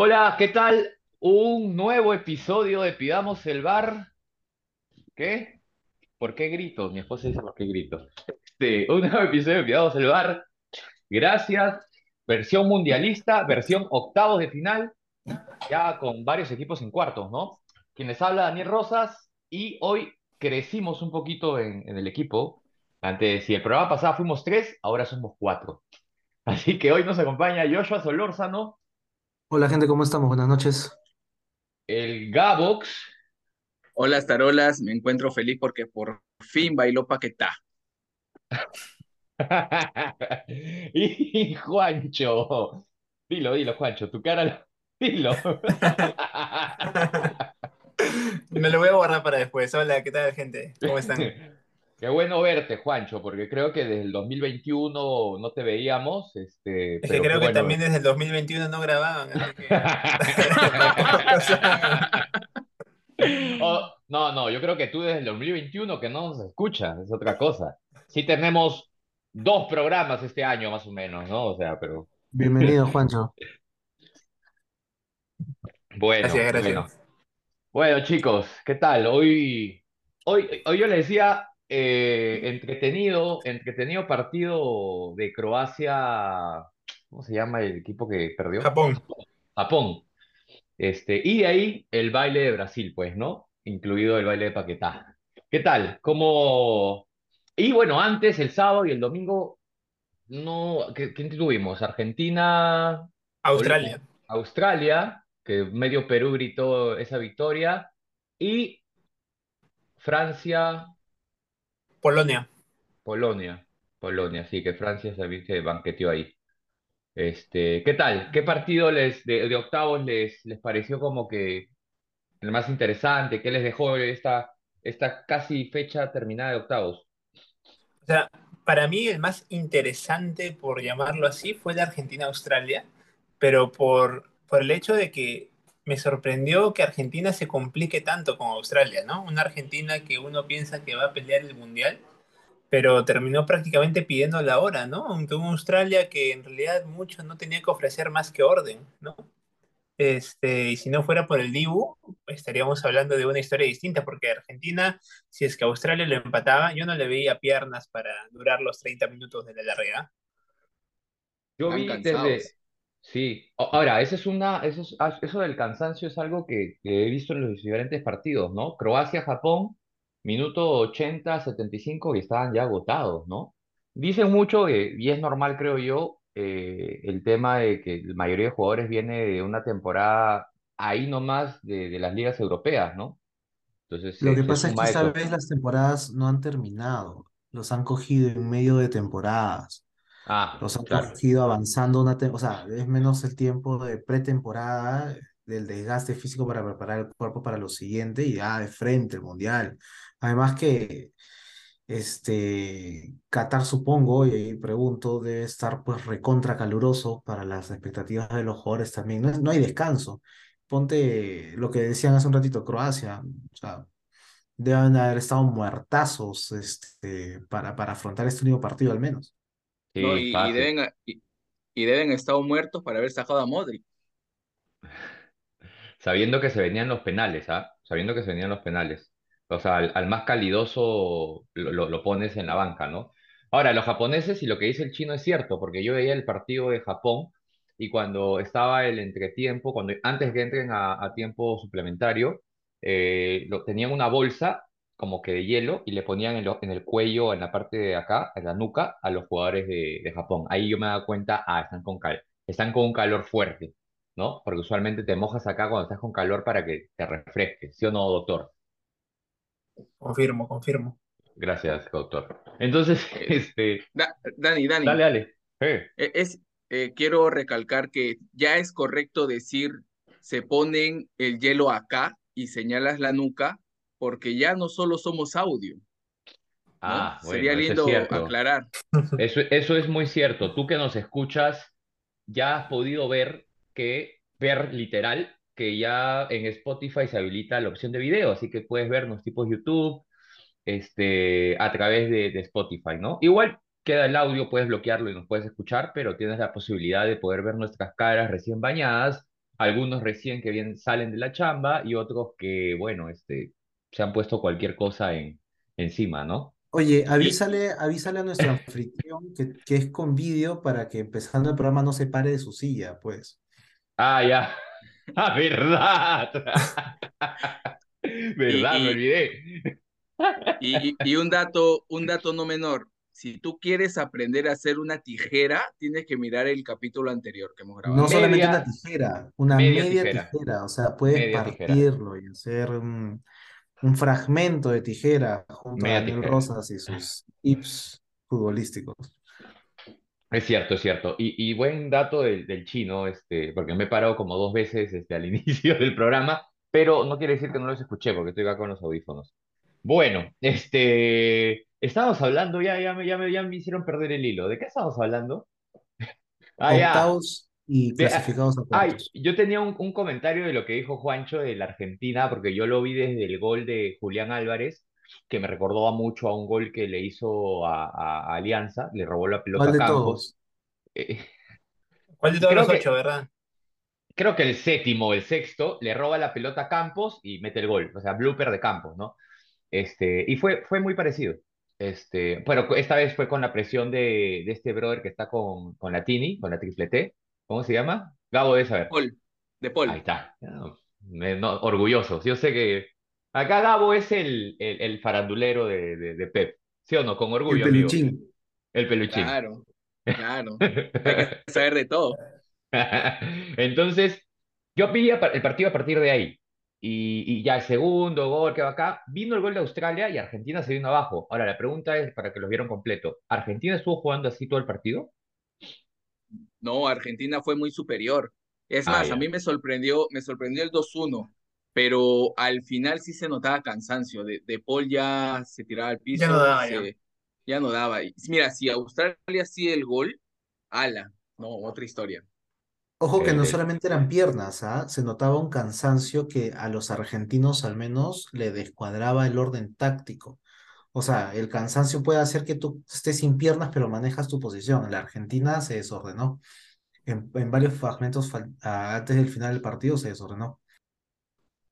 Hola, ¿qué tal? Un nuevo episodio de Pidamos el Bar. ¿Qué? ¿Por qué grito? Mi esposa dice por qué grito. Este, un nuevo episodio de Pidamos el Bar. Gracias. Versión mundialista, versión octavos de final, ya con varios equipos en cuartos, ¿no? Quien les habla, Daniel Rosas, y hoy crecimos un poquito en, el equipo. Antes, si el programa pasado fuimos tres, ahora somos cuatro. Así que hoy nos acompaña Joshua Solórzano, Hola gente, ¿cómo estamos? Buenas noches. el Gabox. Hola, Tarolas, me encuentro feliz porque por fin bailó Paquetá. Y Juancho, dilo, dilo, Juancho, tu cara, lo- dilo. Me lo voy a guardar para después. Hola, ¿qué tal, gente? ¿Cómo están? Qué bueno verte, Juancho, porque creo que desde el 2021 no te veíamos, este, Es que creo que bueno. también desde el 2021 no grababan, así que. Oh, no, no, yo creo que tú desde el 2021 que no nos escuchas, es otra cosa. Sí tenemos dos programas este año más o menos, ¿no? O sea, pero Bienvenido, Juancho. bueno, Gracias, bueno. gracias. Bueno, chicos, ¿qué tal? Hoy, hoy, hoy yo les decía, eh, entretenido, entretenido partido de Croacia, ¿cómo se llama el equipo que perdió? Japón. Japón. Este, y de ahí el baile de Brasil, pues, ¿no? Incluido el baile de Paquetá. ¿Qué tal? ¿Cómo? Y bueno, antes, el sábado y el domingo, no, ¿qué- ¿quién tuvimos? Argentina, Australia. Australia, que medio Perú gritó esa victoria, y Francia, Polonia. Polonia. Polonia, sí, que Francia se, se banqueteó ahí. Este, ¿qué tal? ¿Qué partido les, de, de octavos les, les pareció como que el más interesante? ¿Qué les dejó esta, esta casi fecha terminada de octavos? O sea, para mí el más interesante, por llamarlo así, fue la Argentina-Australia, pero por, por el hecho de que me sorprendió que Argentina se complique tanto con Australia, ¿no? Una Argentina que uno piensa que va a pelear el Mundial, pero terminó prácticamente pidiendo la hora, ¿no? Aunque un Australia que en realidad mucho no tenía que ofrecer más que orden, ¿no? Este, y si no fuera por el Dibu, estaríamos hablando de una historia distinta, porque Argentina, si es que Australia lo empataba, yo no le veía piernas para durar los 30 minutos de la larga. Yo vi desde... Sí, O- ahora, eso es una, eso es- ah, eso del cansancio es algo que, que he visto en los diferentes partidos, ¿no? Croacia-Japón, minuto 80, 75 y estaban ya agotados, ¿no? Dicen mucho, que, y es normal, creo yo, eh, el tema de que la mayoría de jugadores viene de una temporada ahí nomás de, de las ligas europeas, ¿no? Entonces Lo se, que se pasa es que suma esta eso. vez las temporadas no han terminado. Los han cogido en medio de temporadas. Ah, Los han claro. cogido avanzando una o sea, es menos el tiempo de pretemporada, del desgaste físico para preparar el cuerpo para lo siguiente y ya de frente el mundial. Además que este Qatar, supongo, y ahí pregunto, debe estar pues recontra caluroso para las expectativas de los jugadores también. No, no hay descanso. Ponte lo que decían hace un ratito, Croacia. O sea, deben haber estado muertazos este, para, para afrontar este único partido al menos. Y, deben, y, y deben estar muertos para haber sacado a Modric. Sabiendo que se venían los penales, ¿ah? Sabiendo que se venían los penales. O sea, al, al más calidoso lo, lo- lo pones en la banca, ¿no? Ahora, los japoneses y lo que dice el chino es cierto, porque yo veía el partido de Japón y cuando estaba el entretiempo, cuando antes que entren a, a tiempo suplementario, eh, lo, tenían una bolsa como que de hielo y le ponían en, lo- en el cuello, en la parte de acá, en la nuca, a los jugadores de, de Japón. Ahí yo me daba cuenta, ah, están con cal, están con un calor fuerte. ¿no? Porque usualmente te mojas acá cuando estás con calor para que te refresques, ¿sí o no, doctor? Confirmo, confirmo. Gracias, doctor. Entonces, este, Da- Dani, Dani, dale, dale. Eh, es, eh, quiero recalcar que ya es correcto decir se ponen el hielo acá y señalas la nuca, porque ya no solo somos audio, ¿no? Ah, Sería bueno, eso es lindo aclarar. Eso, eso es muy cierto. Tú que nos escuchas, ya has podido ver que, ver literal, que ya en Spotify se habilita la opción de video, así que puedes vernos tipo YouTube, este, a través de, de Spotify, ¿no? Igual queda el audio, puedes bloquearlo y nos puedes escuchar, pero tienes la posibilidad de poder ver nuestras caras recién bañadas algunos recién que bien salen de la chamba y otros que, bueno, este, se han puesto cualquier cosa en, encima, ¿no? Oye, avísale, avísale a nuestro anfitrión que, que es con vídeo para que empezando el programa no se pare de su silla, pues. ah, ya, ah, verdad, verdad, me Y, olvidé. y, un dato, un dato no menor. Si tú quieres aprender a hacer una tijera, tienes que mirar el capítulo anterior que hemos No grabado. solamente Media, una tijera, una media media tijera, tijera, o sea, puedes media tijera, partirlo y hacer un, un fragmento de tijera junto a Daniel tijera. Rosas y sus tips futbolísticos. Es cierto, es cierto. Y, y buen dato del, del chino, este, porque me he parado como dos veces este, al inicio del programa, pero no quiere decir que no los escuché, porque estoy acá con los audífonos. Bueno, este, estábamos hablando, ya, ya, me, ya, me, ya me hicieron perder el hilo. ¿De qué estábamos hablando? Ah, ya. Octavos y De, ah, clasificados a ay, yo tenía un, un comentario de lo que dijo Juancho de la Argentina, porque yo lo vi desde el gol de Julián Álvarez, que me recordó a mucho a un gol que le hizo a, a- a Alianza, le robó la pelota ¿Cuál a de Campos. todos? Eh, ¿Cuál de todos creo los que, ocho, verdad? creo que el séptimo o el sexto le roba la pelota a Campos y mete el gol, o sea, blooper de Campos, ¿no? Este, y fue, fue muy parecido. Este, pero esta vez fue con la presión de, de este brother que está con, con la Tini, con la triple T. ¿Cómo se llama? Gabo debe saber. Paul, de Ahí Paul. está. No, me- no, orgullosos. Yo sé que acá Gabo es el, el, el farandulero de, de, de Pep. ¿Sí o no? Con El orgullo, amigo. peluchín. El peluchín. Claro, claro. Hay que saber de todo. Entonces, yo vi el partido a partir de ahí. Y, y ya el segundo gol que va acá, vino el gol de Australia y Argentina se vino abajo. Ahora, la pregunta es, para que lo vieron completo, ¿Argentina estuvo jugando así todo el partido? No, Argentina fue muy superior. Es Ah, más, a ya. mí me sorprendió, me sorprendió el 2-1, pero al final sí se notaba cansancio. De, de Paul ya se tiraba al Ya no piso, daba ya. se, ya no daba. Y Mira, si Australia hacía el gol, ala, no, otra historia. Ojo que Sí, no sí. solamente eran piernas, ¿ah? Se notaba un cansancio que a los argentinos al menos le descuadraba el orden táctico. O sea, el cansancio puede hacer que tú estés sin piernas, pero manejas tu posición. La Argentina se desordenó. En, en varios fragmentos ah, antes del final del partido se desordenó.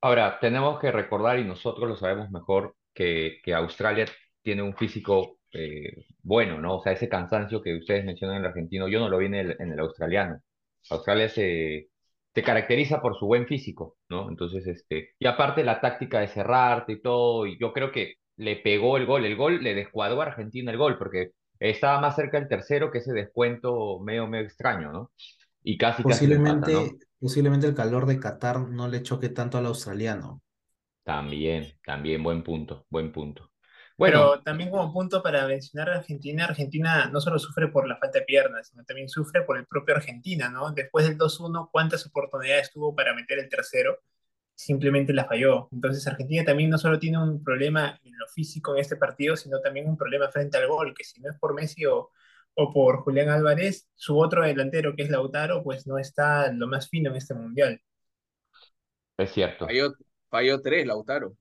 Ahora, tenemos que recordar, y nosotros lo sabemos mejor, que, que Australia tiene un físico eh, bueno, ¿no? O sea, ese cansancio que ustedes mencionan en el argentino, yo no lo vi en el, en el australiano. Australia se, se caracteriza por su buen físico, ¿no? Entonces, este, y aparte la táctica de cerrarte y todo, y yo creo que le pegó el gol, el gol le descuadró a Argentina el gol, porque estaba más cerca el tercero que ese descuento medio, medio extraño, ¿no? Y casi, casi lo empata, ¿no? Posiblemente, posiblemente el calor de Qatar no le choque tanto al australiano. También, también, buen punto, buen punto. Bueno, Pero también como punto para mencionar a Argentina, Argentina no solo sufre por la falta de piernas, sino también sufre por el propio Argentina, ¿no? Después del 2-1, ¿cuántas oportunidades tuvo para meter el tercero? Simplemente la falló. Entonces Argentina también no solo tiene un problema en lo físico en este partido, sino también un problema frente al gol, que si no es por Messi o, o por Julián Álvarez, su otro delantero, que es Lautaro, pues no está lo más fino en este mundial. es cierto, Falló, falló tres, Lautaro,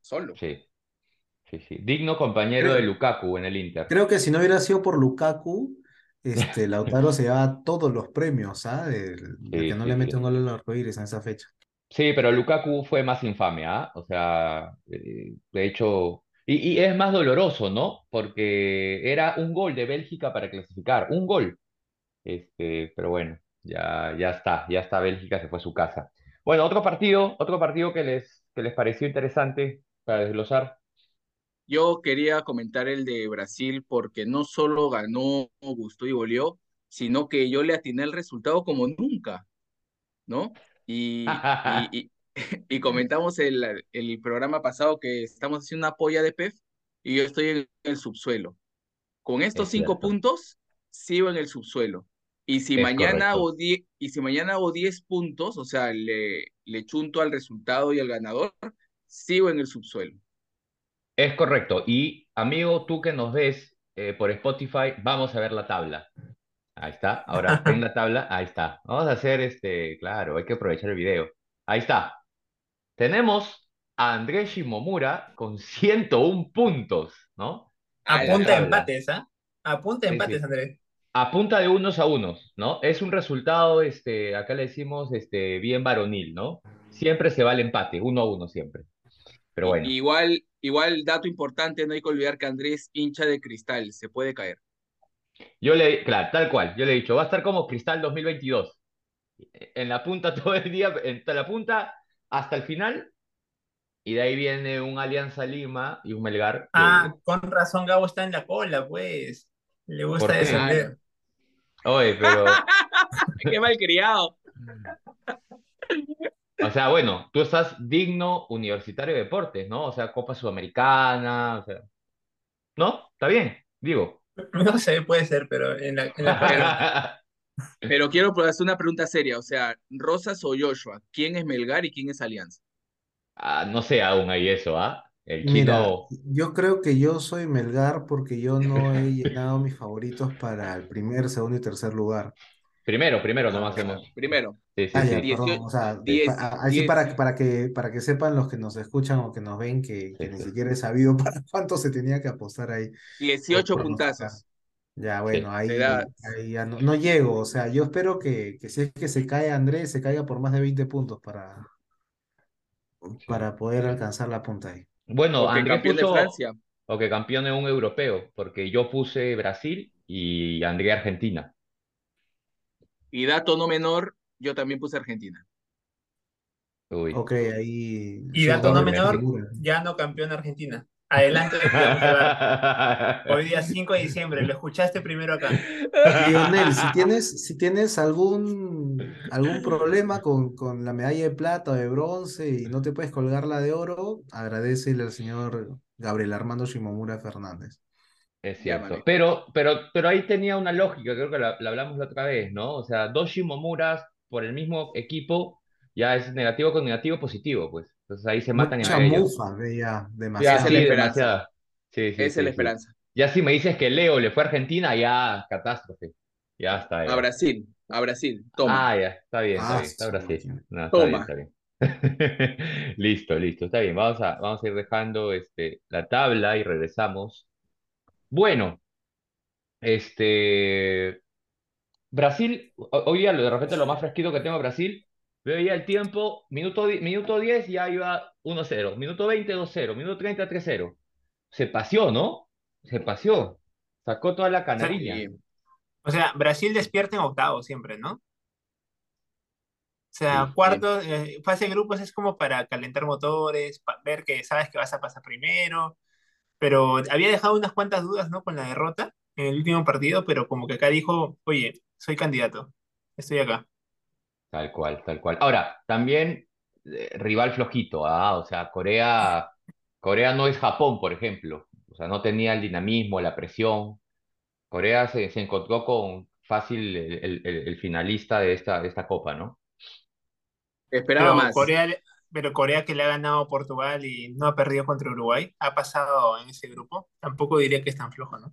solo. sí, sí, sí. Digno compañero de Lukaku en el Inter. creo que si no hubiera sido por Lukaku, este, Lautaro se llevaba todos los premios, ¿ah? De, de que no sí, le mete sí. un gol al arcoíris en esa fecha. Sí, pero Lukaku fue más infame, ¿ah? O sea, eh, de hecho, y, es más doloroso, ¿no? Porque era un gol de Bélgica para clasificar, un gol. Este, pero bueno, ya, ya está, ya está Bélgica, se fue a su casa. Bueno, otro partido, otro partido que les, que les pareció interesante para desglosar. Yo quería comentar el de Brasil porque no solo ganó, gustó y goleó, sino que yo le atiné el resultado como nunca, ¿no? Y, y, y, y comentamos el, el programa pasado que estamos haciendo una polla de PEF y yo estoy en el subsuelo. Con estos Es cinco cierto, puntos, sigo en el subsuelo. Y si es mañana correcto. hago 10, y si mañana hago 10 puntos, o sea, le, le chunto al resultado y al ganador, sigo en el subsuelo. Es correcto. Y amigo, tú que nos ves eh, por Spotify, vamos a ver la tabla. Ahí está. Ahora, ven la tabla. Ahí está. Vamos a hacer este, claro, hay que aprovechar el video. Ahí está. Tenemos a Andrés Shimomura con 101 puntos, ¿no? A En punta de empates, ¿ah? A punta de empates, sí. Andrés. a punta de unos a unos, ¿no? Es un resultado, este, acá le decimos, este, bien varonil, ¿no? Siempre se va el empate, uno a uno siempre. Pero bueno, igual, igual, dato importante, no hay que olvidar que Andrés hincha de cristal, se puede caer. Yo le, claro, tal cual, yo le he dicho, va a estar como Cristal 2022, en la punta todo el día, en la punta hasta el final, y de ahí viene un Alianza Lima y un Melgar. que- Ah, con razón Gabo está en la cola, pues. Le gusta descender. Oye, pero, ¡Qué malcriado! o sea, bueno, tú estás digno Universitario de Deportes, ¿no? O sea, Copa Sudamericana, o sea, ¿no? Está bien, digo. No sé, puede ser, pero en la, en la. Pero quiero hacer una pregunta seria, o sea, Rosas o Joshua, ¿quién es Melgar y quién es Alianza? Ah, no sé aún ahí eso, ¿ah? El Mira, chino, yo creo que yo soy Melgar porque yo no he llenado mis favoritos para el primer, segundo y tercer lugar. primero, primero Ah, nomás hemos. primero, Sí, sí, Ah, ya, sí. Diecio- perdón, o sea, diez- pa- a- así para, para que, para que sepan los que nos escuchan o que nos ven que, ni siquiera he sabido para cuánto se tenía que apostar ahí. 18 por pronosticar. puntazos. Ya, bueno, Sí. ahí, ahí ya no, no llego, o sea, yo espero que, que si es que se cae Andrés, se caiga por más de 20 puntos para, para poder alcanzar la punta ahí. Bueno, O que Andrés campeón de puso, Francia. o que campeón en un europeo, porque yo puse Brasil y André Argentina. Y dato no menor, yo también puse Argentina. Uy. Ok, ahí Y dato no menor, figura. ya no campeón Argentina. Adelante. Hoy día 5 de diciembre, lo escuchaste primero acá. Lionel, si tienes, si tienes algún, algún problema con, con la medalla de plata o de bronce y no te puedes colgar la de oro, agradecele al señor Gabriel Armando Shimomura Fernández. Es cierto. Pero, pero, pero ahí tenía una lógica, creo que la, la hablamos la otra vez, ¿no? O sea, dos Shimomuras por el mismo equipo, ya es negativo con negativo positivo, pues. Entonces ahí se matan Mucha entre ellos. mufa, ve ya, demasiado. Esa es sí, la esperanza. demasiada. Sí, sí, es la sí. esperanza. Ya si me dices que Leo le fue a Argentina, ya catástrofe. Ya está. A. Brasil, a Brasil, toma. Ah, ya, está bien, está Ah, bien, está su Brasil. No, está bien, Toma. está bien. Listo, listo, está bien. Vamos a, vamos a ir dejando este, la tabla y regresamos. Bueno, este Brasil, ho- hoy día de repente lo más fresquito que tengo Brasil, veo ya el tiempo, minuto, minuto 10 ya iba 1-0, minuto 20 2-0, minuto 30 3-0. Se paseó, ¿no? Se paseó. Sacó toda la canariña. Sí. O sea, Brasil despierta en octavo siempre, ¿no? O sea, Sí, cuarto, eh, fase de grupos es como para calentar motores, ver que sabes que vas a pasar primero, pero había dejado unas cuantas dudas, ¿no? Con la derrota en el último partido, pero como que acá dijo, oye, soy candidato, estoy acá. Tal cual, tal cual. Ahora, también eh, rival flojito, ¿ah? O sea, Corea, Corea no es Japón, por ejemplo. O sea, no tenía el dinamismo, la presión. Corea se, se encontró con fácil el, el- finalista de esta, de esta copa, ¿no? Esperaba Pero más. Corea, pero Corea que le ha ganado a Portugal y no ha perdido contra Uruguay, ha pasado en ese grupo. Tampoco diría que es tan flojo, ¿no?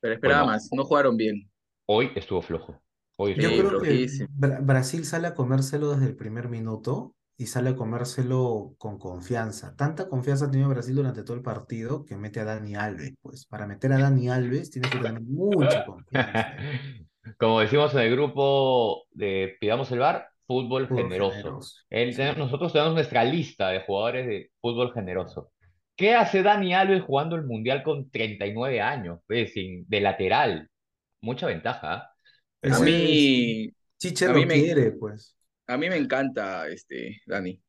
Pero esperaba Bueno. más. No jugaron bien. Hoy estuvo flojo. Hoy Yo estuvo Sí, creo flojo. que. Bra- Brasil sale a comérselo desde el primer minuto y sale a comérselo con confianza. Tanta confianza ha tenido Brasil durante todo el partido que mete a Dani Alves. Pues para meter a Dani Alves tienes que tener mucha confianza. Como decimos en el grupo de Pidamos el Bar, fútbol Fútbol generoso. generoso, Él- sí. nosotros tenemos nuestra lista de jugadores de fútbol generoso. ¿Qué hace Dani Alves jugando el Mundial con 39 años? Pues, sin, de lateral. Mucha ventaja. ¿ah? A mí, Chiche a lo mí me- quiere, pues. a mí me encanta este Dani.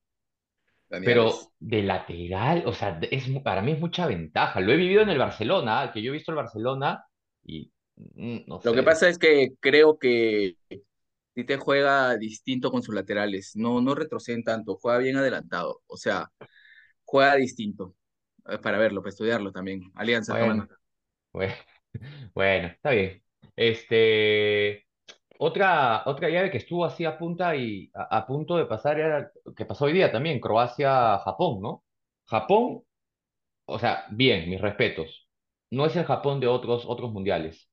Dani pero de lateral, o sea, es, para mí es mucha ventaja. Lo he vivido en el Barcelona, que yo he visto el Barcelona y mm, no Lo que sé. pasa es que creo que Tite juega distinto con sus laterales. No, no retroceden tanto, juega bien adelantado. O sea, juega distinto. Eh, Para verlo, para estudiarlo también. Alianza, bueno, bueno, está bien. Este, otra, otra llave que estuvo así a punta y a, a punto de pasar era que pasó hoy día también, Croacia-Japón, ¿no? Japón, o sea, bien, mis respetos. No es el Japón de otros, otros mundiales.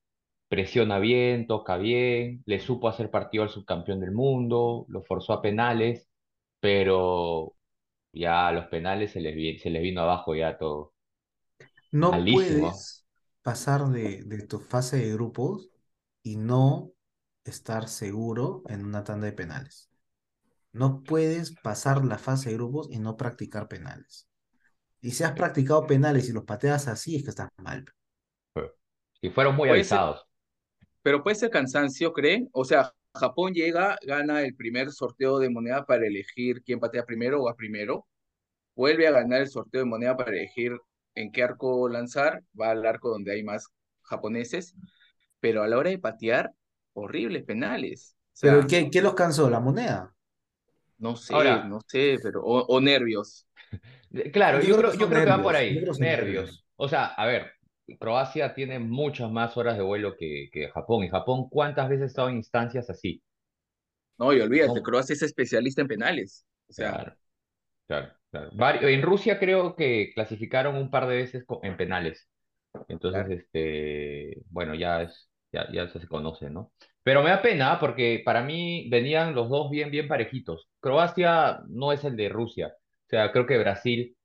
Presiona bien, toca bien, le supo hacer partido al subcampeón del mundo, lo forzó a penales, pero ya a los penales se les, vi- se les vino abajo ya todo. No Malísimo. puedes pasar de, de tu fase de grupos y no estar seguro en una tanda de penales. No puedes pasar la fase de grupos y no practicar penales. Y si has practicado penales y los pateas así, es que estás mal. Y fueron muy Puede ser- avisados. Pero puede ser cansancio, ¿creen? O sea, Japón llega, gana el primer sorteo de moneda para elegir quién patea primero o va primero. Vuelve a ganar el sorteo de moneda para elegir en qué arco lanzar. Va al arco donde hay más japoneses. Pero a la hora de patear, horribles penales. O sea, Pero ¿qué, qué los cansó? ¿La moneda? no sé, Ahora- no sé, pero. O, o nervios. Claro, Yo yo creo yo creo que va por ahí, nervios. nervios. O sea, a ver, Croacia tiene muchas más horas de vuelo que, que Japón. ¿Y Japón cuántas veces ha estado en instancias así? No, y olvídate, No. Croacia es especialista en penales. O sea, Claro, claro, claro. En Rusia creo que clasificaron un par de veces en penales. Entonces, Claro. este, bueno, ya es, ya, ya se conoce, ¿no? Pero me da pena porque para mí venían los dos bien, bien parejitos. Croacia no es el de Rusia. O sea, creo que Brasil,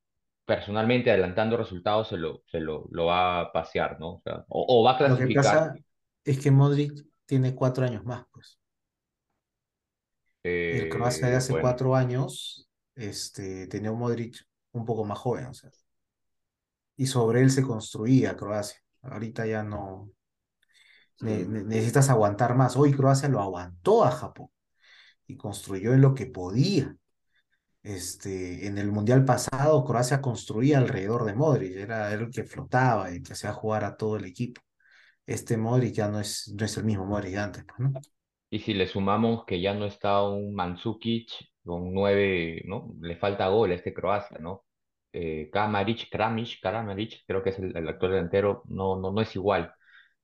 personalmente, adelantando resultados, se lo, se lo, lo va a pasear, ¿no? O sea, o, o va a Lo que clasificar. pasa es que Modric tiene cuatro años más, pues. El Croacia de Eh, hace bueno, cuatro años, este, tenía un Modric un poco más joven, o sea. Y sobre él se construía Croacia. Ahorita ya no. Ne- ne- necesitas aguantar más. Hoy Croacia lo aguantó a Japón y construyó en lo que podía. Este, en el Mundial pasado, Croacia construía alrededor de Modric, era él el que flotaba y que hacía jugar a todo el equipo. Este Modric ya no es, no es el mismo Modric de antes, pues, ¿no? Y si le sumamos que ya no está un Mandzukic con nueve, ¿no? Le falta gol a este Croacia, ¿no? Eh, Kramaric, Kramaric, Kramaric, creo que es el, el actual delantero, no, no, no es igual.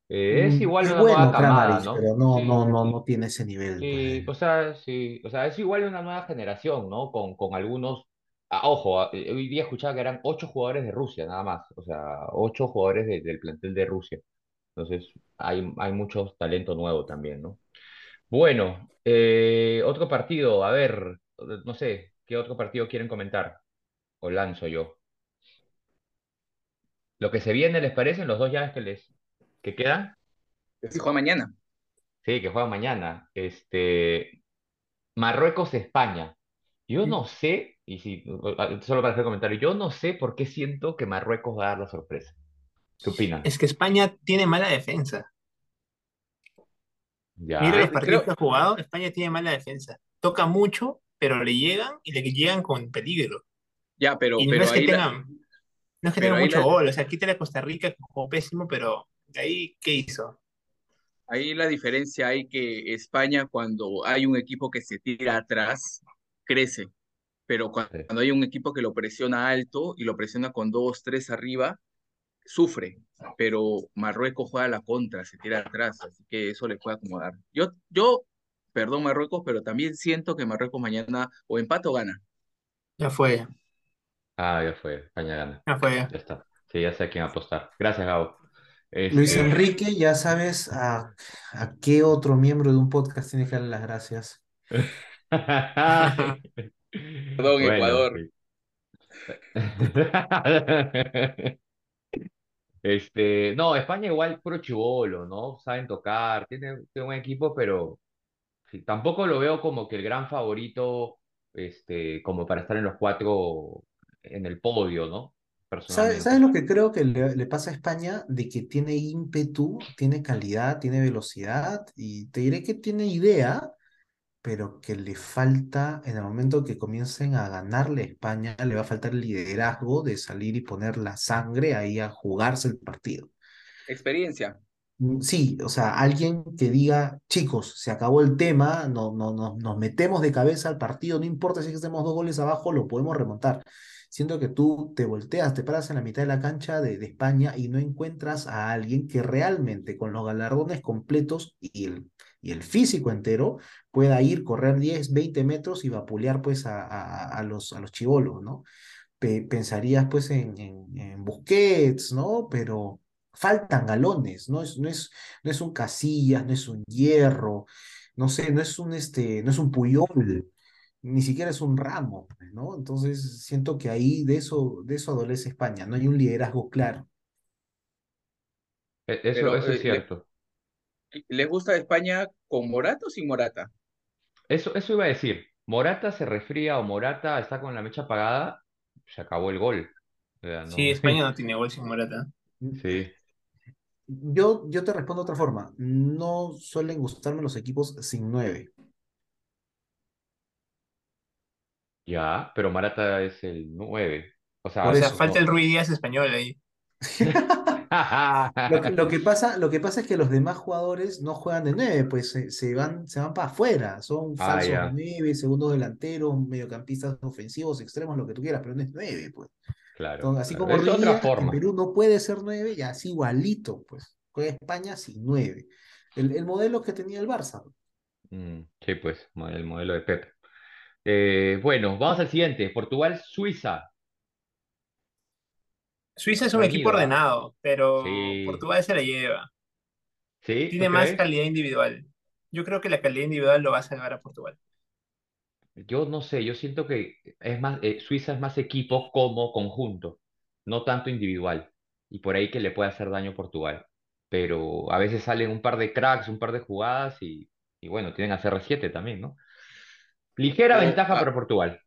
Eh, es Mm, igual Es una nueva bueno camada, Kramaric, ¿no? pero no, Sí, no, no, no tiene ese nivel, sí, pues. o sea, sí, o sea, es igual una nueva generación, ¿no? Con, con algunos, ah, ojo, ah, eh, hoy día escuchaba que eran ocho jugadores de Rusia, nada más, o sea, ocho jugadores de- del plantel de Rusia. Entonces, hay, hay mucho talento nuevo también, ¿no? Bueno, eh, otro partido, a ver, no sé, ¿qué otro partido quieren comentar? O lanzo yo. Lo que se viene, ¿les parecen los dos llaves que les que quedan? si juega mañana. Sí, que juegan mañana. Este, Marruecos-España. Yo no sé, y si, solo para hacer comentario, yo no sé por qué siento que Marruecos va a dar la sorpresa. ¿Qué opinan? Es que España tiene mala defensa. Ya. Mira los Creo- partidos que ha jugado, España tiene mala defensa. Toca mucho, pero le llegan y le llegan con peligro. Ya, pero, Y no pero es que la- tengan, no es que pero tengan ahí mucho la- gol. O sea, quítale a Costa Rica, que jugó pésimo, pero ahí, ¿qué hizo? Ahí la diferencia hay que España cuando hay un equipo que se tira atrás, crece, pero cuando, hay un equipo que lo presiona alto y lo presiona con dos, tres arriba, sufre, pero Marruecos juega a la contra, se tira atrás, así que eso le puede acomodar. Yo, yo, perdón Marruecos, pero también siento que Marruecos mañana o empata o gana. Ya fue, Ah, ya fue, España gana. ya fue. Ya está. Sí, ya sé a quién apostar. Gracias, Gabo. Luis Este, Enrique, ya sabes a, a qué otro miembro de un podcast tiene que darle las gracias. Perdón, Ecuador. sí. Este, no, España igual puro chivolo, ¿no? Saben tocar, tiene, tiene un equipo, pero tampoco lo veo como que el gran favorito, este, como para estar en los cuatro en el podio, ¿no? ¿Sabes, Personalmente. sabes lo que creo que le, le pasa a España? De que tiene ímpetu, tiene calidad, tiene velocidad y te diré que tiene idea, pero que le falta, en el momento que comiencen a ganarle a España, le va a faltar el liderazgo de salir y poner la sangre ahí a jugarse el partido. Experiencia. Mm, Sí, o sea, alguien que diga, chicos, se acabó el tema, no, no, no- nos metemos de cabeza al partido, no importa si estemos dos goles abajo, lo podemos remontar. Siento que tú te volteas, te paras en la mitad de la cancha de, España y no encuentras a alguien que realmente con los galardones completos y el, y el físico entero pueda ir, correr 10, 20 metros y vapulear pues a, a, los, a los chivolos, ¿no? Pe- pensarías pues en, en, en Busquets, ¿no? Pero faltan galones, no es, no es, no es un Casillas, no es un Hierro, no sé, no es un, este, no es un Puyol, ni siquiera es un Ramos, pues, ¿no? Entonces siento que ahí de eso, de eso adolece España, no hay un liderazgo claro. E- Eso, Pero, eso eh, es le- cierto. ¿Les gusta España con Morata o sin Morata? Eso, eso iba a decir. Morata se resfría o Morata está con la mecha apagada, se acabó el gol. O sea, Sí, no. España no tiene gol sin Morata. Sí. Yo, yo te respondo de otra forma. No suelen gustarme los equipos sin nueve. Ya, pero Morata es el 9. O sea, Por O sea, eso, falta no. el Rui Díaz español ahí. Lo que, lo que pasa, lo que pasa es que los demás jugadores no juegan de nueve, pues se, se van, se van para afuera. Son Ah, falsos ya. nueve, segundos delanteros, mediocampistas ofensivos, extremos, lo que tú quieras, pero no es nueve, pues. Claro, Entonces, así claro. como otra Díaz en forma. Perú no puede ser nueve, y así igualito, pues. Juega España sin nueve. El, el modelo que tenía el Barça. Mm, sí, pues, el modelo de Pep. Eh, bueno, vamos al siguiente. Portugal-Suiza. Suiza es un equipo Reñido, ordenado, pero Sí. Portugal se la lleva. ¿Sí? ¿Tú Tiene más crees? calidad individual. Yo creo que la calidad individual lo va a salvar a Portugal. Yo no sé, yo siento que es más, eh, Suiza es más equipo como conjunto, no tanto individual. Y por ahí que le puede hacer daño a Portugal. Pero a veces salen un par de cracks, un par de jugadas y, y bueno, tienen a CR7 también, ¿no? Ligera Yo, ventaja ah, para Portugal.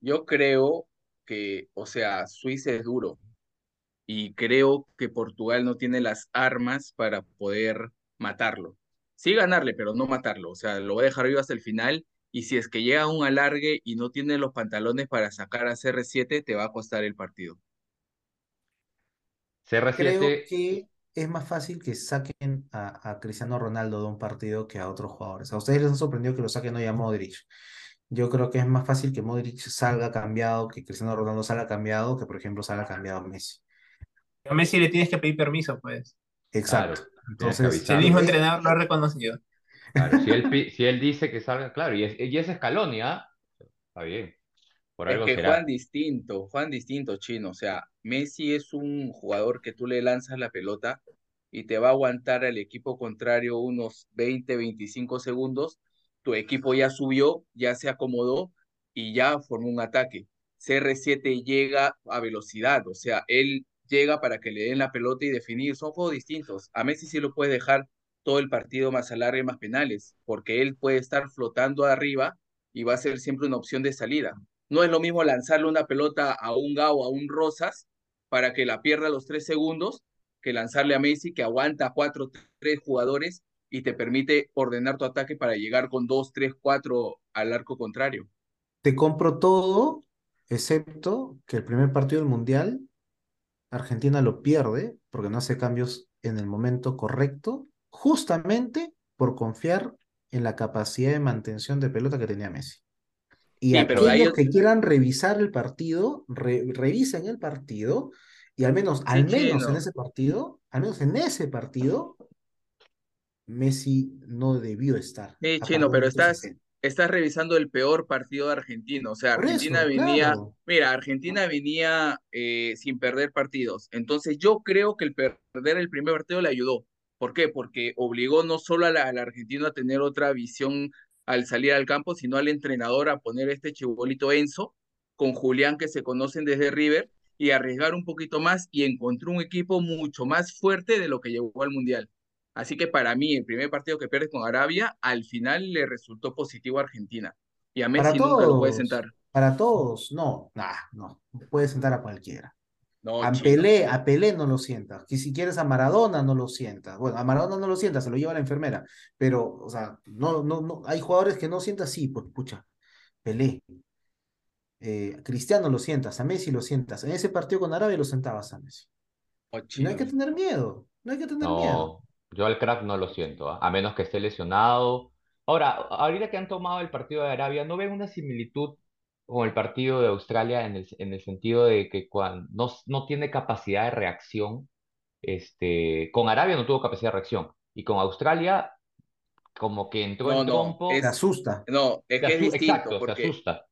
yo creo que, o sea, Suiza es duro y creo que Portugal no tiene las armas para poder matarlo. Sí ganarle, pero no matarlo. O sea, lo voy a dejar vivo hasta el final y si es que llega a un alargue y no tiene los pantalones para sacar a CR7, te va a costar el partido. Creo CR7, que es más fácil que saquen a, a Cristiano Ronaldo de un partido que a otros jugadores. A ustedes les ha sorprendido que lo saquen hoy a Modric. Yo creo que es más fácil que Modric salga cambiado, que Cristiano Ronaldo salga cambiado, que por ejemplo salga cambiado Messi. A Messi le tienes que pedir permiso, pues. Exacto. claro, Entonces, El mismo entrenador lo ha reconocido. Claro, si él, si él dice que salga, claro, y es, y es Scaloni, ¿ah? Está bien, por Es que será. distinto, juegan distinto, chino. O sea, Messi es un jugador que tú le lanzas la pelota y te va a aguantar al equipo contrario unos 20, 25 segundos. Tu equipo ya subió, ya se acomodó y ya formó un ataque. CR7 llega a velocidad, o sea, él llega para que le den la pelota y definir. Son juegos distintos. A Messi sí lo puedes dejar todo el partido más alargue, más penales, porque él puede estar flotando arriba y va a ser siempre una opción de salida. No es lo mismo lanzarle una pelota a un Gao, a un Rosas, para que la pierda los tres segundos, que lanzarle a Messi, que aguanta cuatro, tres jugadores y te permite ordenar tu ataque para llegar con dos, tres, cuatro al arco contrario. te compro todo, excepto que el primer partido del Mundial, Argentina lo pierde porque no hace cambios en el momento correcto, justamente por confiar en la capacidad de mantención de pelota que tenía Messi. Y Sí, aquellos que quieran revisar el partido, re- revisen el partido y al menos, al menos en ese partido, al menos en ese partido, Messi no debió estar. Sí, chino, pero estás, 60. estás revisando el peor partido de Argentina. O sea, Argentina eso, venía, claro. mira, Argentina venía eh, sin perder partidos. Entonces yo creo que el perder el primer partido le ayudó. ¿Por qué? Porque obligó no solo a la- al argentino a tener otra visión al salir al campo, sino al entrenador a poner este chibolito Enzo con Julián que se conocen desde River y arriesgar un poquito más y encontró un equipo mucho más fuerte de lo que llegó al Mundial. Así que para mí, el primer partido que pierde con Arabia, al final le resultó positivo a Argentina. Y a Para Messi nunca lo puede sentar. todos, para todos, no, nah, no, puede sentar a cualquiera. No, A. Pelé, a Pelé no lo sientas. Que si quieres a Maradona no lo sientas. Bueno, a Maradona no lo sientas, se lo lleva la enfermera. Pero, o sea, no, no, no, hay jugadores que no sientas, sí, pues, pucha, Pelé. Eh, Cristiano lo sientas, a Messi lo sientas. En ese partido con Arabia lo sentabas a Messi. Oh, no hay que tener miedo, no hay que tener miedo. No, yo al crack no lo siento, ¿ah? A menos que esté lesionado. Ahora, ahorita que han tomado el partido de Arabia, ¿no ven una similitud con el partido de Australia en el, en el sentido de que cuando no, no tiene capacidad de reacción? Este, con Arabia no tuvo capacidad de reacción y con Australia como que entró No, en no, trompo, Te es, asusta. no, es que es distinto, exacto, se porque asusta.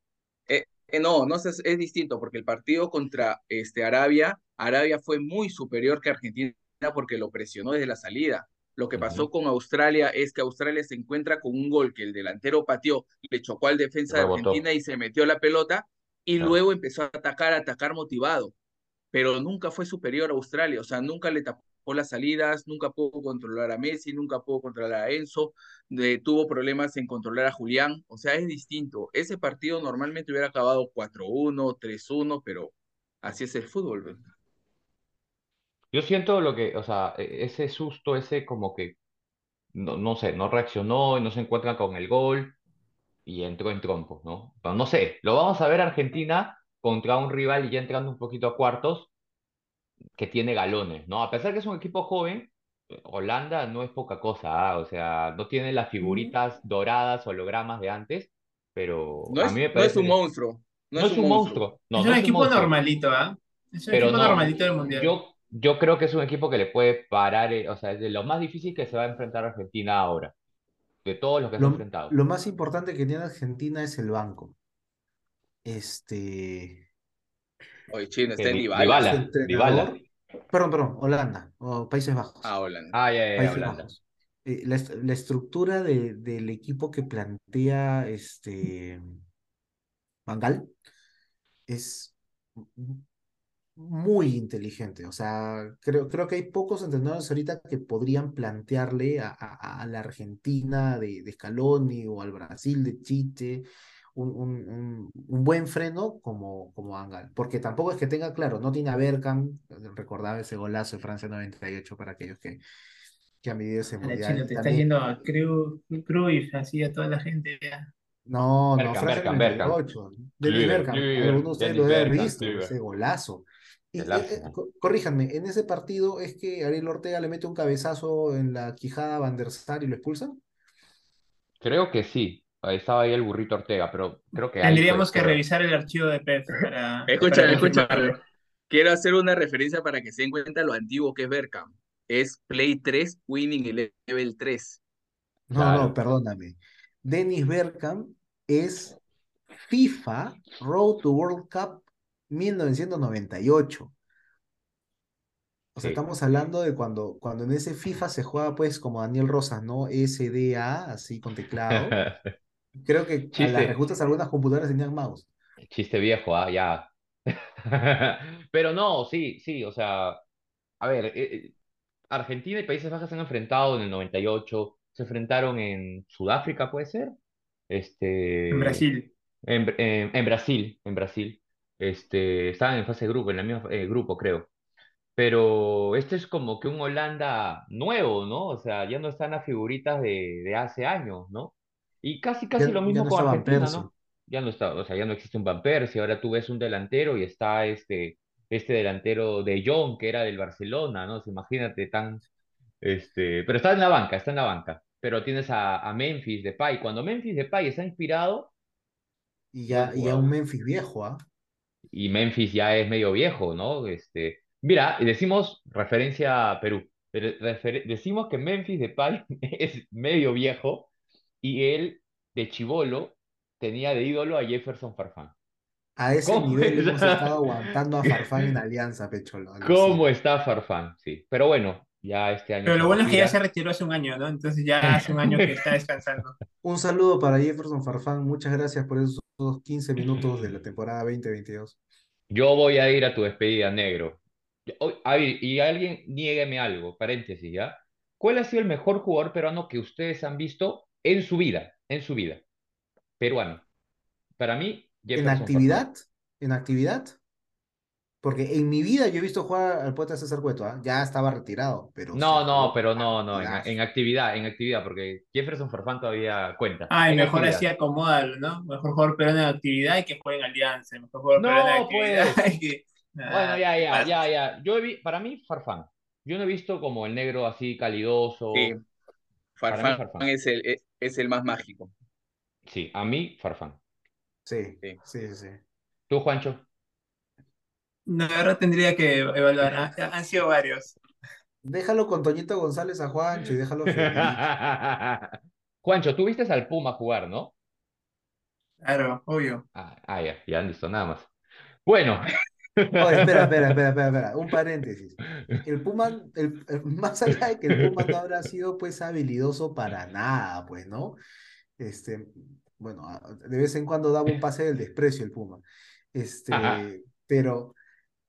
Eh, eh, no, no sé, es distinto porque el partido contra este, Arabia, Arabia fue muy superior que Argentina porque lo presionó desde la salida. Lo que pasó con Australia es que Australia se encuentra con un gol que el delantero pateó, le chocó al defensa de. Argentina y se metió la pelota y luego empezó a atacar, a atacar motivado, pero nunca fue superior a Australia, o sea, nunca le tapó las salidas, nunca pudo controlar a Messi, nunca pudo controlar a Enzo, tuvo problemas en controlar a Julián, o sea, es distinto. Ese partido normalmente hubiera acabado 4-1, 3-1, pero así es el fútbol. Yo siento lo que, o sea, e, ese susto, ese como que, no, no sé, no reaccionó y no se encuentra con el gol y entró en trompo, ¿no? Pero no sé, lo vamos a ver Argentina contra un rival y ya entrando un poquito a cuartos que tiene galones, ¿no? A pesar que es un equipo joven, Holanda no es poca cosa, ¿ah? O sea, no tiene las figuritas doradas, hologramas de antes, pero no a es, mí me no parece... es un monstruo. No, es, un monstruo. No, es no un es equipo normalito, ¿ah? Es un Pero equipo no, normalito del mundial. Yo, yo creo que es un equipo que le puede parar, eh, o sea, es de lo más difícil que se va a enfrentar Argentina ahora, de todos los que se ha Lo, enfrentado. lo más importante que tiene Argentina es el banco. Este. Oye, chino, está en Dybala. Dybala. Perdón, perdón, Holanda o Países Bajos. Ah, Holanda. Ah, ya, ya, ya, Países Holanda. Bajos. Eh, la, la estructura de- del equipo que plantea este Bangal es muy inteligente. O sea, creo, creo que hay pocos entrenadores ahorita que podrían plantearle a, a- a la Argentina de, de Scaloni o al Brasil de Chiche un, un- un- un buen freno como, como Bangal. Porque tampoco es que tenga, claro, no tiene a Bergkamp, recordaba ese golazo de Francia 98 para aquellos que, que han vivido ese mundial. China, te También- yendo a Cruyff, así a toda la gente. ya. No, no, Francia Bergkamp, Bergkamp. 98. Dennis Kluivert, Bergkamp. Kluivert, Algunos de ustedes lo deben visto, ese golazo. Y, El eh, eh, corríjanme, en ese partido es que Ariel Ortega le mete un cabezazo en la quijada a Van der Sar y lo expulsan. Creo que sí. Ahí estaba ahí el burrito Ortega, pero creo que Tendríamos que revisar el archivo de Pep para, Escúchame, escúchame. Quiero hacer una referencia para que se den cuenta lo antiguo que es Bergkamp. Es Play 3, Winning Level 3. No, Claro. no, perdóname. Dennis Bergkamp es FIFA Road to World Cup 1998. O sea, Sí. estamos hablando de cuando, cuando en ese FIFA se juega pues como Daniel Rosas, ¿no? SDA, así con teclado. Creo que a las respuestas algunas computadoras tenían mouse. Chiste viejo, ah, ya. Pero no, sí, sí, o sea, a ver, eh, eh, Argentina y Países Bajos se han enfrentado en el 98, se enfrentaron en Sudáfrica, ¿puede ser? Este, En Brasil. En, Br- en- en Brasil, en Brasil. Este, estaban en fase de grupo, en el mismo eh, grupo, creo. Pero este es como que un Holanda nuevo, ¿no? O sea, ya no están las figuritas de, de hace años, ¿no? Y casi, casi Ya, lo mismo no con Argentina. ¿no? Ya no está, o sea, ya no existe un Van Persie, ahora tú ves un delantero y está este, este delantero de Jong, que era del Barcelona, ¿no? O sea, imagínate tan, este, pero está en la banca, está en la banca. Pero tienes a, a Memphis Depay. Cuando Memphis Depay está inspirado, Y ya, y ya un Memphis viejo, ¿ah? Y Memphis ya es medio viejo, ¿no? Este, mira, decimos referencia a Perú, pero refer- decimos que Memphis Depay es medio viejo y él de chivolo tenía de ídolo a Jefferson Farfán. A ese ¿Cómo nivel hemos estado aguantando a Farfán en Alianza, Pecholo. ¿Cómo está Farfán? Sí, pero bueno, ya este año Pero lo bueno es que ya se retiró hace un año, ¿no? Entonces ya hace un año que está descansando. Un saludo para Jefferson Farfán. Muchas gracias por esos 15 minutos de la temporada 2022. Yo voy a ir a tu despedida, negro. A ver, y alguien niégueme algo, paréntesis, ¿ya? ¿Cuál ha sido el mejor jugador peruano que ustedes han visto en su vida? En su vida. Peruano. Para mí, ¿En Jefferson Farfán. actividad? ¿En actividad? Porque en mi vida yo he visto jugar al poeta César Cueto, ¿ah? Ya estaba retirado, pero No, no, pero no, no, en, actividad, en actividad, porque Jefferson Farfán todavía cuenta. Ay, En mejor actividad. así acomódalo, ¿no? Mejor jugador peruano en actividad y que juegue en Alianza. Mejor jugador peruano en No, actividad pues. y. Bueno, ya, ya, Ah, ya, ya. Yo he vi, para mí, Farfán. Yo no he visto como el negro así calidoso. Sí, mí, Farfán Farfán. es el, es, es el más mágico. Sí, a mí, Farfán. Sí, Sí. sí, sí. ¿Tú, Juancho? No, ahora tendría que evaluar. Han, han sido varios. Déjalo con Toñito González a Juancho y déjalo. Juancho, tú viste al Puma jugar, ¿no? Claro, obvio. Ah, ah, ya, ya listo, nada más. Bueno. Oye, espera, espera, espera, espera, espera, un paréntesis. El Puma, el, el- más allá de que el Puma no habrá sido pues habilidoso para nada, pues, ¿no? Este, bueno, de vez en cuando daba un pase del desprecio el Puma. Ajá. Este, pero,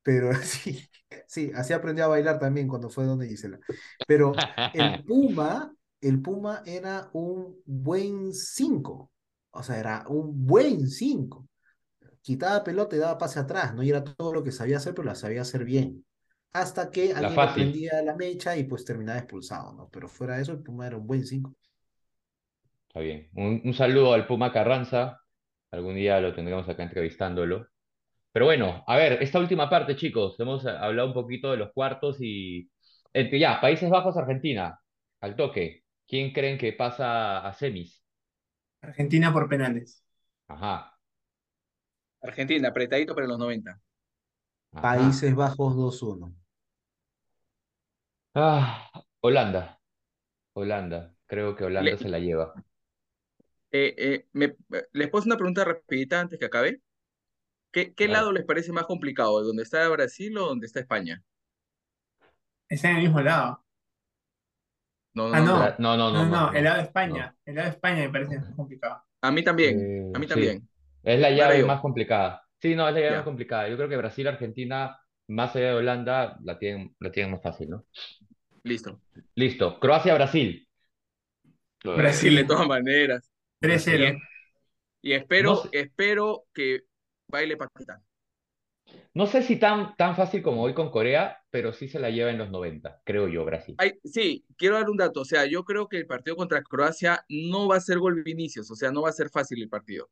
pero sí, Sí, así aprendió a bailar también cuando fue donde Gisela. Pero el Puma, el Puma era un buen 5. O sea, era un buen 5. Quitaba pelota y daba pase atrás, ¿no? Y era todo lo que sabía hacer, pero la sabía hacer bien. Hasta que La alguien le fácil. prendía la mecha y pues terminaba expulsado, ¿no? Pero fuera de eso, el Puma era un buen 5. Está bien. Un, un saludo al Puma Carranza. Algún día lo tendremos acá entrevistándolo. Pero bueno, a ver, esta última parte, chicos. Hemos eh, hablado un poquito de los cuartos y. Entre, ya, Países Bajos, Argentina. Al toque. ¿Quién creen que pasa a semis? Argentina por penales. Ajá. Argentina, apretadito para los 90. ajá. Países Bajos 2-1. Ah, Holanda. Holanda. Creo que Holanda Le- se la lleva. Eh, eh, me- les puedo hacer una pregunta rapidita antes que acabe. ¿Qué, qué Claro. lado les parece más complicado? ¿Dónde está Brasil o dónde está España? Está en el mismo lado. No, no, Ah, no. no. No, no, no, No, no, no, el lado de España. El lado de España me parece más complicado. A mí también, Eh, a mí sí. también. Es la llave más complicada. Sí, no, es la llave más complicada. Yo creo que Brasil, Argentina, más allá de Holanda, la tienen, la tienen más fácil, ¿no? Listo. Listo. Croacia, Brasil. Brasil de todas maneras. 3-0. Y espero, No sé. espero que baile Paquetá. No sé si tan, tan fácil como hoy con Corea, pero sí se la lleva en los 90, creo yo, Brasil. Ay, sí, quiero dar un dato. O sea, yo creo que el partido contra Croacia no va a ser gol Vinicius. O sea, no va a ser fácil el partido.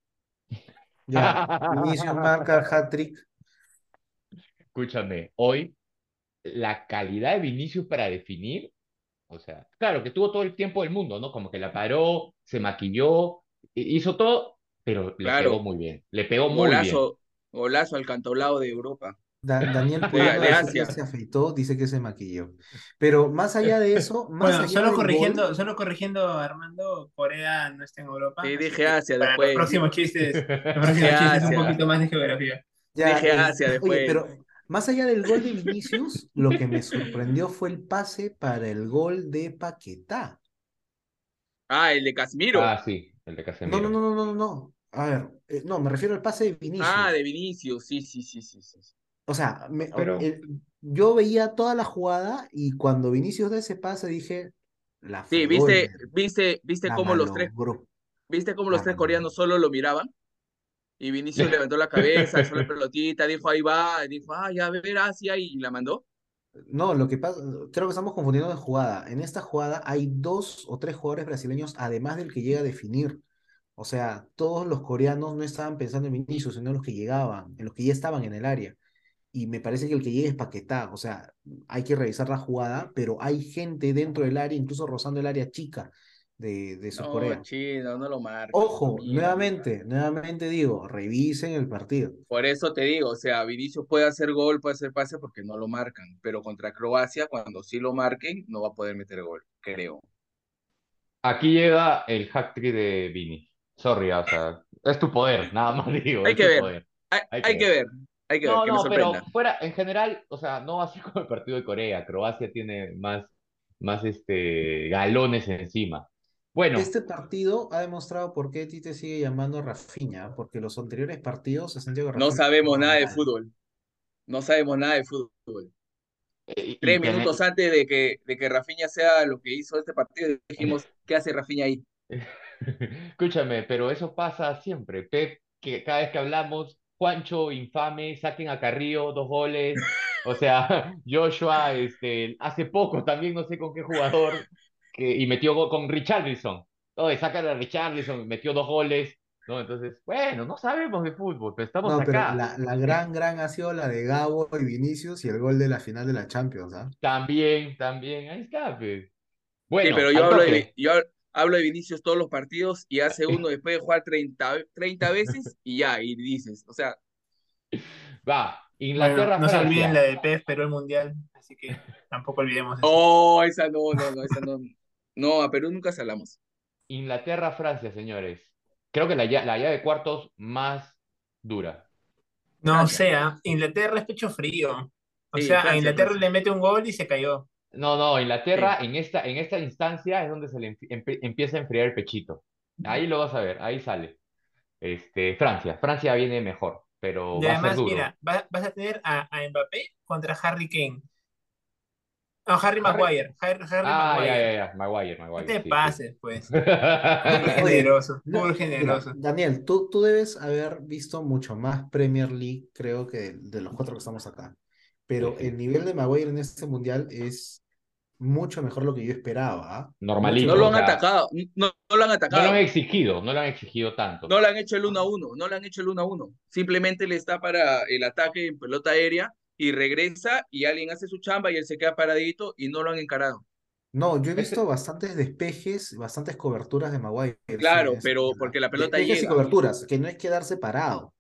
Ya, Vinicius marca hat-trick. Escúchame, hoy la calidad de Vinicius para definir, o sea, claro que tuvo todo el tiempo del mundo, ¿no? Como que la paró, se maquilló, hi- hizo todo, pero le Claro. pegó muy bien. Le pegó muy bien. Golazo, al cantablado de Europa. Da- Daniel Asia. se afeitó, dice que se maquilló. Pero más allá de eso, más Bueno, allá solo corrigiendo, gol, solo corrigiendo, Armando, Corea no está en Europa. Sí, dije Asia para después. los próximos chistes, los próximos chistes un poquito más de geografía. ya, Dije el- Asia oye, después. pero más allá del gol de Vinicius, lo que me sorprendió fue el pase para el gol de Paquetá. Ah, el de Casimiro. Ah, sí, el de Casemiro. no, no, no, no, no, no. A ver, eh, no, me refiero al pase de Vinicius. Ah, de Vinicius. Sí, sí, sí, sí, sí. O sea, me- Pero- el- yo veía toda la jugada y cuando Vinicius da ese pase dije, la Sí, viste, viste, viste cómo los tres, viste cómo los La tres coreanos solo lo miraban. Y Vinicius levantó la cabeza, alzó la pelotita, dijo ahí va, y dijo, ah, ya a ver, Asia, y la mandó. No, lo que pasa, creo que estamos confundiendo de jugada. En esta jugada hay dos o tres jugadores brasileños, además del que llega a definir. O sea, todos los coreanos no estaban pensando en Vinicius, sino en los que llegaban, en los que ya estaban en el área. Y me parece que el que llega es Paquetá. O sea, hay que revisar la jugada, pero hay gente dentro del área, incluso rozando el área chica de, de Sur Corea. No, chino, no lo marca. Ojo, mira. nuevamente, nuevamente digo, revisen el partido. Por eso te digo, o sea, Vinicius puede hacer gol, puede hacer pase porque no lo marcan, pero contra Croacia, cuando sí lo marquen, no va a poder meter gol, creo. Aquí llega el hat-trick de Vini. Sorry, o sea, es tu poder, nada más digo, Hay es que tu ver. poder. Hay, Hay que hay que ver, hay que ver, No, que me no, pero fuera, en general, o sea, no así como el partido de Corea. Croacia tiene más, más este, galones encima. Bueno, Este partido ha demostrado por qué Tite sigue llamando a Rafinha, porque los anteriores partidos se sentido que No Rafinha sabemos nada de mal. fútbol. No sabemos nada de fútbol. eh, Tres minutos antes de que, de que Rafinha sea lo que hizo este partido, dijimos, ¿qué hace Rafinha ahí? Escúchame, pero eso pasa siempre. Pep, que cada vez que hablamos, Juancho, infame, saquen a Carrillo, dos goles. O sea, Joshua, este, hace poco también, no sé con qué jugador, que, y metió go- con Richarlison. Oye, sacan a Richarlison, metió dos goles, ¿no? Entonces, bueno, no sabemos de fútbol, pero estamos No, pero acá. la, la gran, gran ha sido la de Gabo y Vinicius y el gol de la final de la Champions, ¿ah? También, también, ahí está, pues. Bueno, Sí, pero yo al hablo, toque. de, yo hablo de Vinicius todos los partidos y hace uno después de jugar 30, 30 veces y ya, y dices, o sea, Va, Bueno, Inglaterra, no se olviden la de PES, pero el mundial, así que tampoco olvidemos eso. oh, esa no, no, no, esa no. No, a Perú nunca salamos. Inglaterra, Francia, señores. Creo que la, la llave de cuartos más dura. No Francia. sea, Inglaterra es pecho frío. O Sí, sea, a Inglaterra Francia. le mete un gol y se cayó. No, no, Inglaterra en esta, en esta instancia es donde se le empieza a enfriar el pechito. Ahí lo vas a ver, ahí sale. Este, Francia, Francia viene mejor, pero Y va a ser además, duro. mira, va- vas a tener a, a Mbappé contra Harry Kane. No, Harry Maguire. Harry, Harry Ah, Maguire. ya, ya, ya. Maguire, No Maguire. te sí, sí. pases, pues. Muy generoso, no, muy mira, generoso. Daniel, tú, tú debes haber visto mucho más Premier League, creo que de, los cuatro que estamos acá. Pero Sí, sí. el nivel de Maguire en este mundial es mucho mejor lo que yo esperaba. ¿ah? Normalito. No lo o han sea, atacado, no, no lo han No atacado. lo han exigido, no lo han exigido tanto. No le han hecho el 1 a 1, no le han hecho el 1 a 1. Simplemente le está para el ataque en pelota aérea y regresa y alguien hace su chamba y él se queda paradito y no lo han encarado. No, yo he visto bastantes despejes, bastantes coberturas de Maguire. Claro, pero porque la pelota Despejes y coberturas, que no es quedarse parado.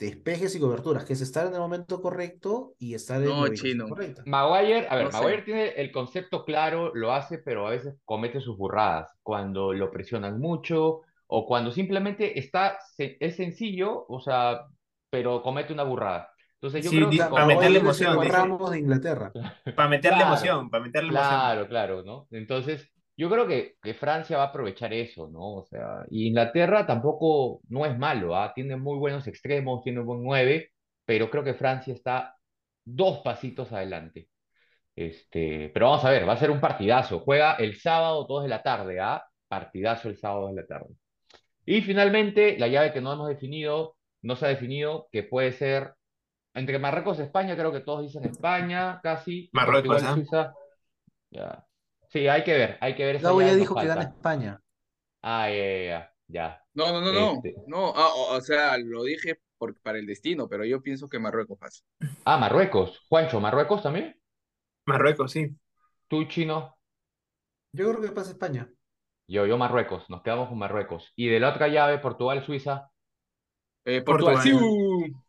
Despejes y coberturas, que es estar en el momento correcto y estar en No, ubicación chino. correcta. Maguire, a ver, No sé. Maguire tiene el concepto claro, lo hace, pero a veces comete sus burradas. Cuando lo presionan mucho o cuando simplemente está, es sencillo, o sea, pero comete una burrada. Entonces yo Sí, creo que para meterle el emoción, dice. Ramos de Inglaterra. Para meterle Claro, emoción, para meterle emoción. Claro, claro, ¿no? Entonces, yo creo que, que Francia va a aprovechar eso, ¿no? O sea, y Inglaterra tampoco no es malo, ¿ah? Tiene muy buenos extremos, tiene un buen nueve, pero creo que Francia está dos pasitos adelante. Este, pero vamos a ver, va a ser un partidazo. Juega el sábado, dos de la tarde, ¿ah? Partidazo el sábado de la tarde. Y finalmente, la llave que no hemos definido, no se ha definido, que puede ser entre Marruecos y España, creo que todos dicen España, casi, Marruecos, Portugal ¿ah? Suiza. Ya. Sí, hay que ver, hay que ver esa Gabo ya dijo que gana. España. Ah, ya, ya, ya, ya. No, no, no, no. Este. No, ah, o, o sea, lo dije por, para el destino, pero yo pienso que Marruecos pasa. Ah, Marruecos. Juancho, ¿Marruecos también? Marruecos, sí. ¿Tú, chino? Yo creo que pasa España. Yo, yo Marruecos, nos quedamos con Marruecos. Y de la otra llave, Portugal, Suiza, Eh, Portugal, Portugal. ¡siu!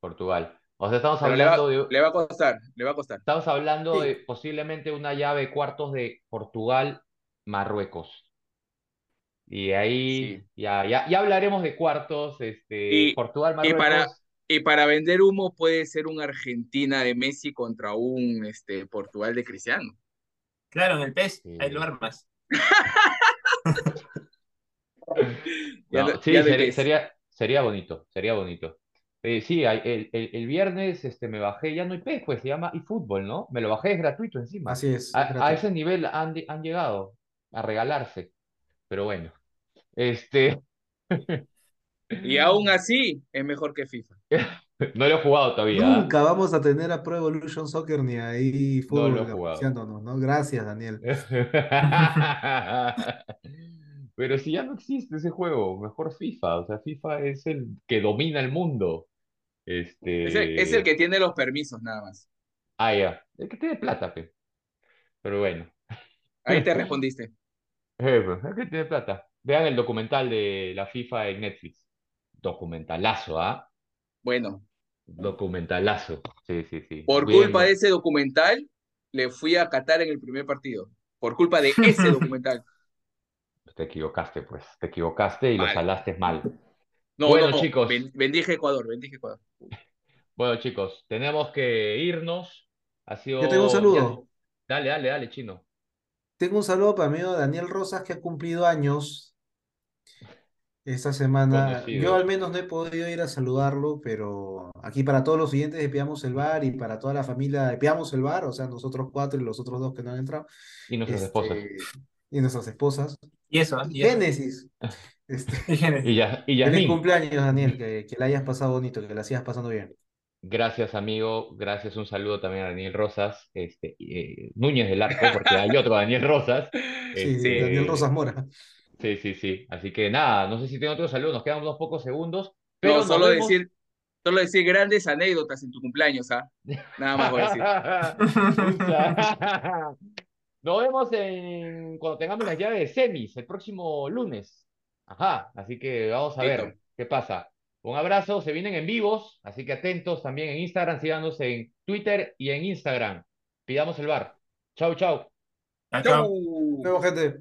Portugal. O sea, estamos Pero le va, hablando de, le va a costar, le va a costar. estamos hablando Sí. de posiblemente una llave de cuartos de Portugal, Marruecos. Y ahí Sí. ya, ya, ya hablaremos de cuartos, este, Y- Portugal, y para- Marruecos. Y para vender humo puede ser un Argentina de Messi contra un este, Portugal de Cristiano. Claro, en el PES, Sí. ahí lo armas. No, sí, ya sería, sería bonito, sería bonito. Eh, sí, hay- el, el, el viernes este, me bajé, ya no hay PES, pues se llama eFootball, ¿no? Me lo bajé, es gratuito encima. Así es, A, es a ese nivel han, han llegado a regalarse. Pero bueno, este, Y aún así es mejor que FIFA. no lo he jugado todavía. ¿ah? Nunca vamos a tener a Pro Evolution Soccer ni ahí No lo he jugado. ¿no? Gracias, Daniel. Pero si ya no existe ese juego, mejor FIFA. O sea, FIFA es el que domina el mundo. Este... Es el, es el que tiene los permisos nada más. Ah, ya. El que tiene plata, pe. Pero bueno. Ahí te respondiste. Eh, pues, el que tiene plata. Vean el documental de la FIFA en Netflix. Documentalazo, ¿ah? Bueno, Documentalazo. Sí, sí, sí. por Bien, culpa de ese documental, le fui a Qatar en el primer partido. Por culpa de ese documental. Te equivocaste, pues. Te equivocaste y lo salaste mal. No, Bueno, no, chicos. ben- bendije Ecuador, bendije Ecuador. Bueno, chicos, tenemos que irnos. Ha sido. Yo tengo un saludo. Dale, dale, dale, chino. Tengo un saludo para mi amigo Daniel Rosas que ha cumplido años esta semana. Conocido. Yo al menos no he podido ir a saludarlo, pero aquí para todos los siguientes de Piamos el Bar y para toda la familia de Piamos el Bar, o sea, nosotros cuatro y los otros dos que no han entrado, Y nuestras este, esposas. y nuestras esposas. Y eso. Y eso. Este, Y, ya, y feliz cumpleaños, Daniel, que, que la hayas pasado bonito, que la sigas pasando bien. Gracias, amigo. Gracias. Un saludo también a Daniel Rosas, este, eh, Núñez del Arco, porque hay otro Daniel Rosas. Sí, Este, Daniel Rosas Mora. Sí, sí, sí. Así que nada, no sé si tengo otro saludo. Nos quedan unos pocos segundos. Pero No, solo vemos- decir, solo decir grandes anécdotas en tu cumpleaños, ¿ah? Nada más voy a decir. Nos vemos en... cuando tengamos las llaves de semis el próximo lunes. Ajá, así que vamos a ver qué pasa. Un abrazo, se vienen en vivos, así que atentos también en Instagram, síganos en Twitter y en Instagram. Pidamos el bar. Chau, chau. ¡Chau! Nos vemos, gente.